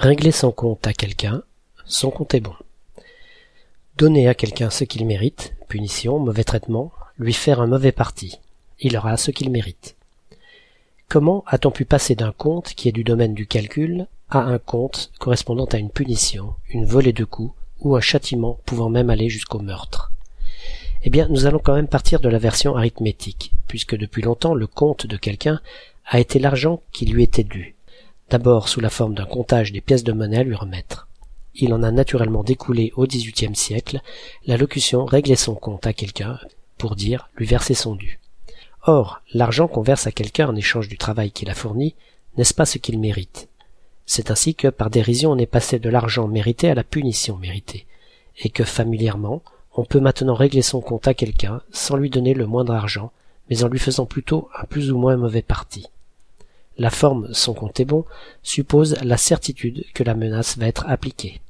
Régler son compte à quelqu'un, son compte est bon. Donner à quelqu'un ce qu'il mérite, punition, mauvais traitement, lui faire un mauvais parti. Il aura ce qu'il mérite. Comment a-t-on pu passer d'un compte qui est du domaine du calcul à un compte correspondant à une punition, une volée de coups ou un châtiment pouvant même aller jusqu'au meurtre? Eh bien, nous allons quand même partir de la version arithmétique, puisque depuis longtemps le compte de quelqu'un a été l'argent qui lui était dû, d'abord sous la forme d'un comptage des pièces de monnaie à lui remettre. Il en a naturellement découlé au XVIIIe siècle la locution régler son compte à quelqu'un pour dire lui verser son dû. Or, l'argent qu'on verse à quelqu'un en échange du travail qu'il a fourni, n'est-ce pas ce qu'il mérite? C'est ainsi que, par dérision, on est passé de l'argent mérité à la punition méritée, et que familièrement, on peut maintenant régler son compte à quelqu'un sans lui donner le moindre argent, mais en lui faisant plutôt un plus ou moins mauvais parti. La forme son compte est bon suppose la certitude que la menace va être appliquée.